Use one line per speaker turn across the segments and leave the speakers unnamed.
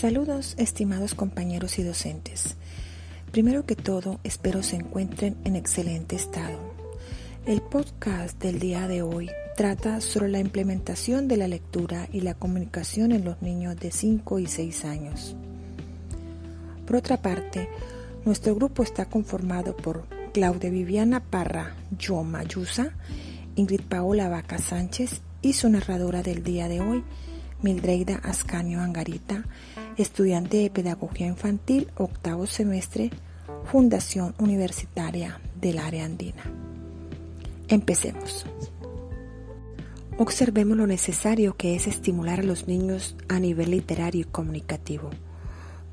Saludos estimados compañeros y docentes. Primero que todo, espero se encuentren en excelente estado. El podcast del día de hoy trata sobre la implementación de la lectura y la comunicación en los niños de 5 y 6 años. Por otra parte, nuestro grupo está conformado por Claudia Viviana Parra Yoma Yusa, Ingrid Paola Vaca Sánchez y su narradora del día de hoy, Mildreida Ascanio Angarita, estudiante de Pedagogía Infantil, octavo semestre, Fundación Universitaria del Área Andina. Empecemos. Observemos lo necesario que es estimular a los niños a nivel literario y comunicativo.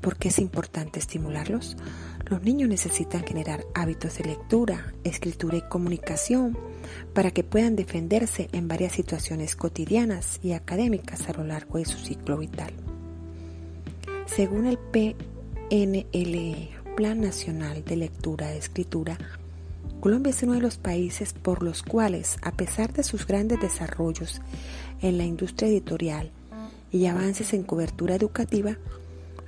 ¿Por qué es importante estimularlos? Los niños necesitan generar hábitos de lectura, escritura y comunicación para que puedan defenderse en varias situaciones cotidianas y académicas a lo largo de su ciclo vital. Según el PNLE, Plan Nacional de Lectura y Escritura, Colombia es uno de los países por los cuales, a pesar de sus grandes desarrollos en la industria editorial y avances en cobertura educativa,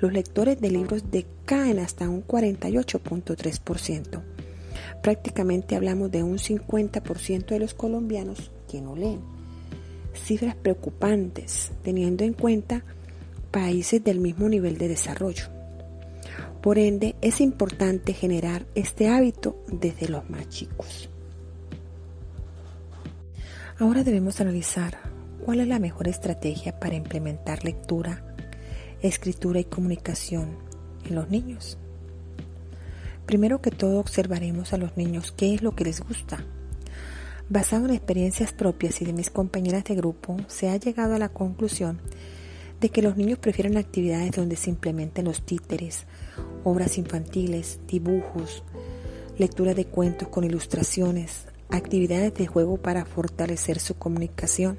los lectores de libros decaen hasta un 48.3%. Prácticamente hablamos de un 50% de los colombianos que no leen. Cifras preocupantes teniendo en cuenta países del mismo nivel de desarrollo. Por ende, es importante generar este hábito desde los más chicos. Ahora debemos analizar cuál es la mejor estrategia para implementar lectura escritura y comunicación en los niños. Primero que todo observaremos a los niños qué es lo que les gusta. Basado en experiencias propias y de mis compañeras de grupo, se ha llegado a la conclusión de que los niños prefieren actividades donde se implementen los títeres, obras infantiles, dibujos, lectura de cuentos con ilustraciones, actividades de juego para fortalecer su comunicación,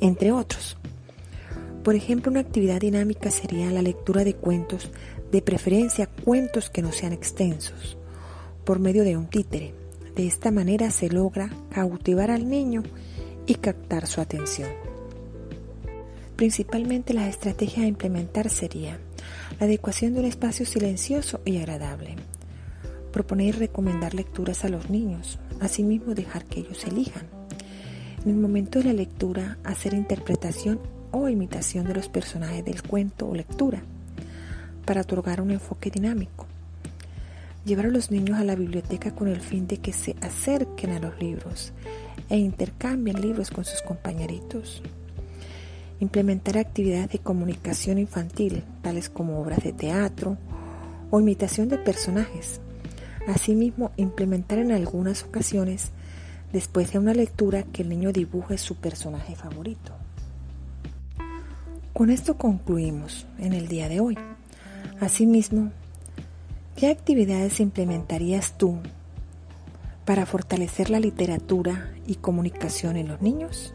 entre otros. Por ejemplo, una actividad dinámica sería la lectura de cuentos, de preferencia cuentos que no sean extensos, por medio de un títere. De esta manera se logra cautivar al niño y captar su atención. Principalmente la estrategia a implementar sería la adecuación de un espacio silencioso y agradable. Proponer y recomendar lecturas a los niños, asimismo dejar que ellos elijan. En el momento de la lectura, hacer interpretación o imitación de los personajes del cuento o lectura para otorgar un enfoque dinámico. Llevar a los niños a la biblioteca con el fin de que se acerquen a los libros e intercambien libros con sus compañeritos. Implementar actividades de comunicación infantil, tales como obras de teatro o imitación de personajes. Asimismo, implementar en algunas ocasiones, después de una lectura, que el niño dibuje su personaje favorito. Con esto concluimos en el día de hoy. Asimismo, ¿qué actividades implementarías tú para fortalecer la literatura y comunicación en los niños?